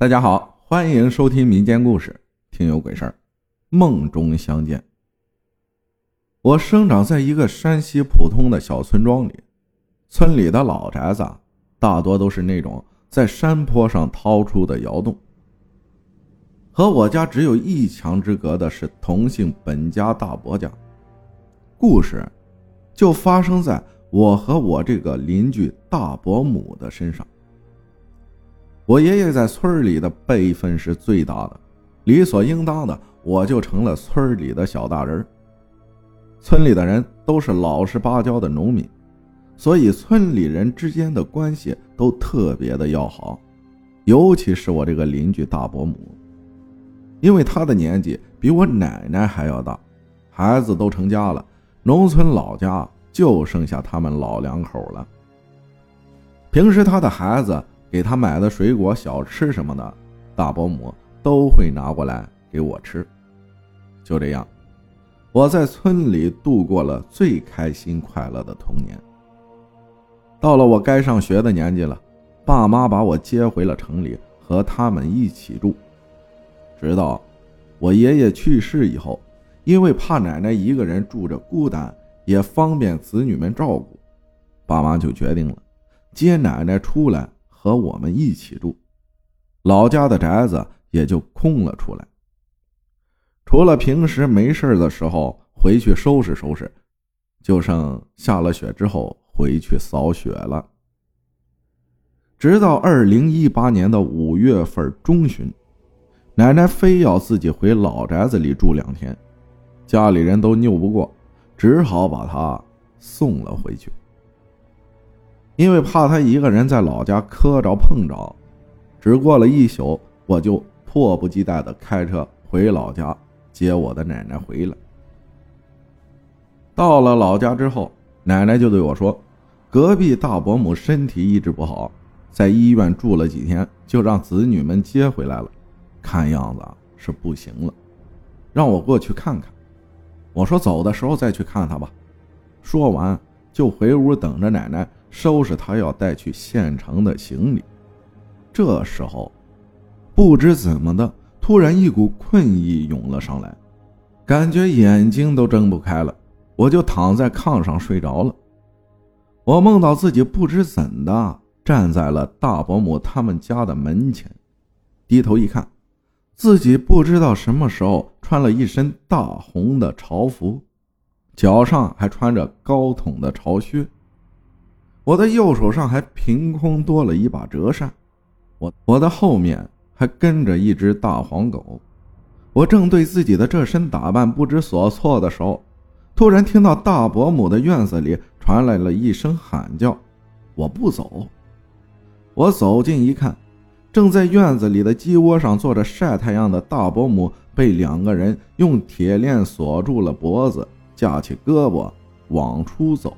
大家好，欢迎收听民间故事《听有鬼事儿》，梦中相见。我生长在一个山西普通的小村庄里，村里的老宅子大多都是那种在山坡上掏出的窑洞。和我家只有一墙之隔的是同姓本家大伯家。故事就发生在我和我这个邻居大伯母的身上。我爷爷在村里的辈分是最大的，理所应当的，我就成了村里的小大人。村里的人都是老实巴交的农民，所以村里人之间的关系都特别的要好，尤其是我这个邻居大伯母，因为她的年纪比我奶奶还要大，孩子都成家了，农村老家就剩下他们老两口了。平时他的孩子。给他买的水果、小吃什么的，大伯母都会拿过来给我吃。就这样，我在村里度过了最开心快乐的童年。到了我该上学的年纪了，爸妈把我接回了城里，和他们一起住。直到我爷爷去世以后，因为怕奶奶一个人住着孤单，也方便子女们照顾，爸妈就决定了接奶奶出来。和我们一起住，老家的宅子也就空了出来。除了平时没事的时候回去收拾收拾，就剩下了雪之后回去扫雪了。直到二零一八年的五月份中旬，奶奶非要自己回老宅子里住两天，家里人都拗不过，只好把她送了回去。因为怕他一个人在老家磕着碰着，只过了一宿，我就迫不及待的开车回老家接我的奶奶回来。到了老家之后，奶奶就对我说：“隔壁大伯母身体一直不好，在医院住了几天，就让子女们接回来了，看样子是不行了，让我过去看看。”我说：“走的时候再去看他吧。”说完就回屋等着奶奶。收拾他要带去县城的行李，这时候，不知怎么的，突然一股困意涌了上来，感觉眼睛都睁不开了，我就躺在炕上睡着了。我梦到自己不知怎的站在了大伯母他们家的门前，低头一看，自己不知道什么时候穿了一身大红的朝服，脚上还穿着高筒的朝靴。我的右手上还凭空多了一把折扇，我我的后面还跟着一只大黄狗。我正对自己的这身打扮不知所措的时候，突然听到大伯母的院子里传来了一声喊叫：“我不走！”我走近一看，正在院子里的鸡窝上坐着晒太阳的大伯母被两个人用铁链锁住了脖子，架起胳膊往出走。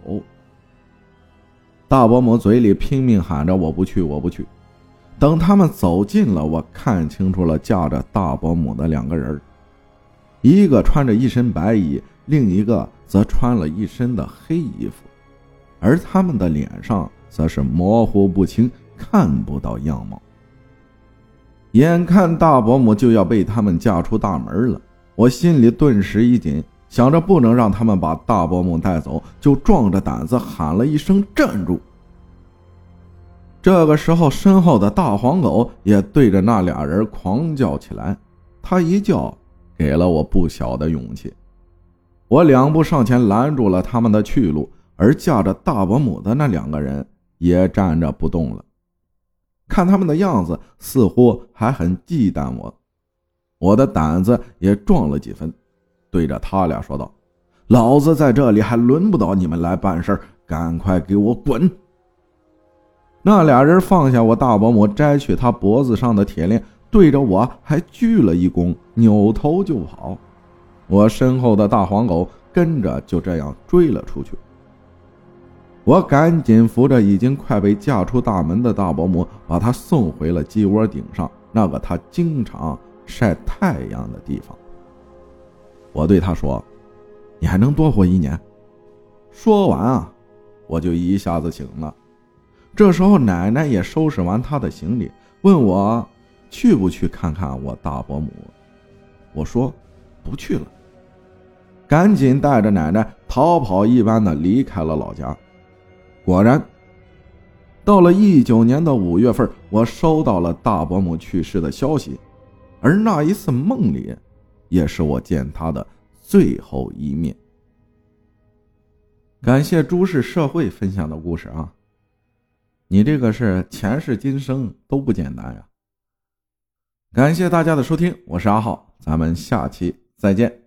大伯母嘴里拼命喊着：“我不去，我不去。”等他们走近了，我看清楚了架着大伯母的两个人，一个穿着一身白衣，另一个则穿了一身的黑衣服，而他们的脸上则是模糊不清，看不到样貌。眼看大伯母就要被他们架出大门了，我心里顿时一紧。想着不能让他们把大伯母带走，就壮着胆子喊了一声“站住”。这个时候，身后的大黄狗也对着那俩人狂叫起来。他一叫，给了我不小的勇气。我两步上前拦住了他们的去路，而架着大伯母的那两个人也站着不动了。看他们的样子，似乎还很忌惮我，我的胆子也壮了几分。对着他俩说道：“老子在这里还轮不到你们来办事赶快给我滚！”那俩人放下我大伯母，摘去他脖子上的铁链，对着我还鞠了一躬，扭头就跑。我身后的大黄狗跟着就这样追了出去。我赶紧扶着已经快被架出大门的大伯母，把他送回了鸡窝顶上那个他经常晒太阳的地方。我对他说：“你还能多活一年。”说完啊，我就一下子醒了。这时候，奶奶也收拾完她的行李，问我去不去看看我大伯母？我说不去了，赶紧带着奶奶逃跑一般的离开了老家。果然，到了一九年的五月份，我收到了大伯母去世的消息，而那一次梦里，也是我见他的最后一面。感谢诸事社会分享的故事啊！你这个是前世今生都不简单呀！感谢大家的收听，我是阿浩，咱们下期再见。